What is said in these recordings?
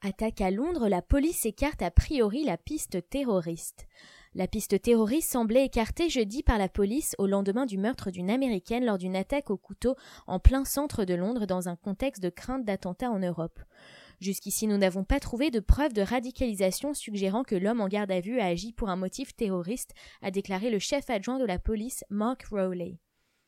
Attaque à Londres, la police écarte a priori la piste terroriste. La piste terroriste semblait écartée jeudi par la police au lendemain du meurtre d'une Américaine lors d'une attaque au couteau en plein centre de Londres dans un contexte de crainte d'attentat en Europe. Jusqu'ici, nous n'avons pas trouvé de preuves de radicalisation suggérant que l'homme en garde à vue a agi pour un motif terroriste, a déclaré le chef adjoint de la police, Mark Rowley.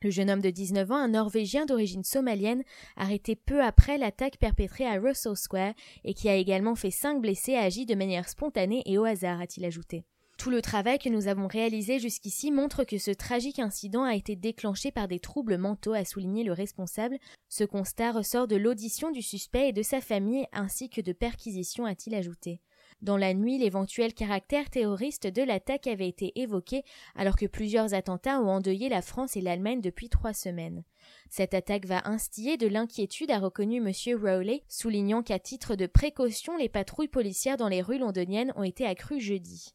Le jeune homme de 19 ans, un Norvégien d'origine somalienne, arrêté peu après l'attaque perpétrée à Russell Square et qui a également fait cinq blessés, a agi de manière spontanée et au hasard, a-t-il ajouté. Tout le travail que nous avons réalisé jusqu'ici montre que ce tragique incident a été déclenché par des troubles mentaux, a souligné le responsable. Ce constat ressort de l'audition du suspect et de sa famille ainsi que de perquisitions, a-t-il ajouté. Dans la nuit, l'éventuel caractère terroriste de l'attaque avait été évoqué alors que plusieurs attentats ont endeuillé la France et l'Allemagne depuis trois semaines. Cette attaque va instiller de l'inquiétude, a reconnu M. Rowley, soulignant qu'à titre de précaution, les patrouilles policières dans les rues londoniennes ont été accrues jeudi.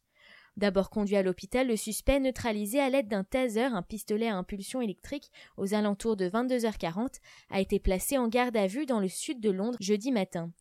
D'abord conduit à l'hôpital, le suspect neutralisé à l'aide d'un taser, un pistolet à impulsion électrique, aux alentours de 22h40, a été placé en garde à vue dans le sud de Londres jeudi matin.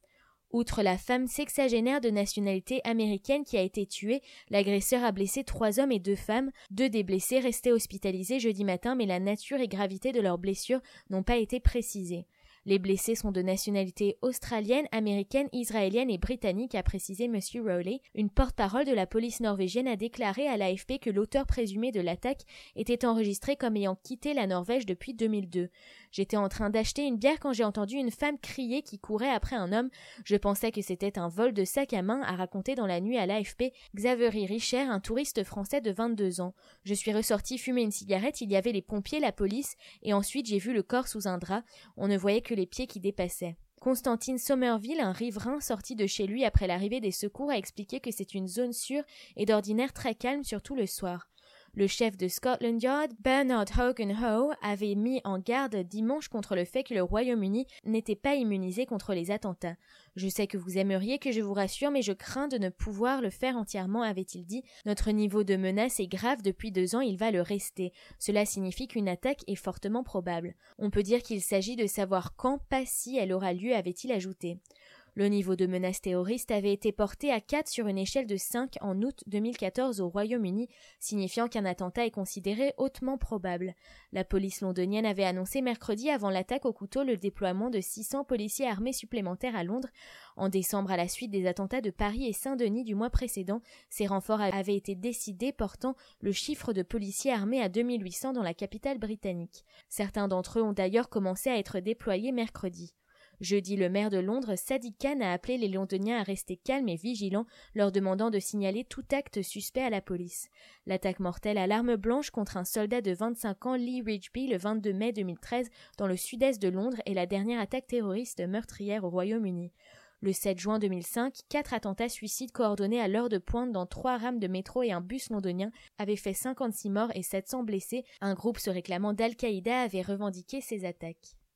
Outre la femme sexagénaire de nationalité américaine qui a été tuée, l'agresseur a blessé trois hommes et deux femmes. Deux des blessés restaient hospitalisés jeudi matin, mais la nature et gravité de leurs blessures n'ont pas été précisées. Les blessés sont de nationalité australienne, américaine, israélienne et britannique, a précisé M. Rowley. Une porte-parole de la police norvégienne a déclaré à l'AFP que l'auteur présumé de l'attaque était enregistré comme ayant quitté la Norvège depuis 2002. J'étais en train d'acheter une bière quand j'ai entendu une femme crier qui courait après un homme. Je pensais que c'était un vol de sac à main, a raconté dans la nuit à l'AFP Xavery Richer, un touriste français de 22 ans. Je suis ressorti fumer une cigarette, il y avait les pompiers, la police, et ensuite j'ai vu le corps sous un drap. On ne voyait que les pieds qui dépassaient. Constantine Somerville, un riverain sorti de chez lui après l'arrivée des secours, a expliqué que c'est une zone sûre et d'ordinaire très calme, surtout le soir. Le chef de Scotland Yard, Bernard Hogan avait mis en garde dimanche contre le fait que le Royaume-Uni n'était pas immunisé contre les attentats. Je sais que vous aimeriez que je vous rassure, mais je crains de ne pouvoir le faire entièrement, avait-il dit. Notre niveau de menace est grave depuis deux ans, il va le rester. Cela signifie qu'une attaque est fortement probable. On peut dire qu'il s'agit de savoir quand, pas si elle aura lieu, avait-il ajouté. Le niveau de menace terroriste avait été porté à 4 sur une échelle de 5 en août 2014 au Royaume-Uni, signifiant qu'un attentat est considéré hautement probable. La police londonienne avait annoncé mercredi avant l'attaque au couteau le déploiement de 600 policiers armés supplémentaires à Londres. En décembre, à la suite des attentats de Paris et Saint-Denis du mois précédent, ces renforts avaient été décidés portant le chiffre de policiers armés à 2800 dans la capitale britannique. Certains d'entre eux ont d'ailleurs commencé à être déployés mercredi. Jeudi, le maire de Londres, Sadiq Khan, a appelé les Londoniens à rester calmes et vigilants, leur demandant de signaler tout acte suspect à la police. L'attaque mortelle à l'arme blanche contre un soldat de 25 ans, Lee Ridgeby, le 22 mai 2013, dans le sud-est de Londres, est la dernière attaque terroriste meurtrière au Royaume-Uni. Le 7 juin 2005, quatre attentats suicides coordonnés à l'heure de pointe dans trois rames de métro et un bus londonien avaient fait 56 morts et 700 blessés. Un groupe se réclamant d'Al-Qaïda avait revendiqué ces attaques.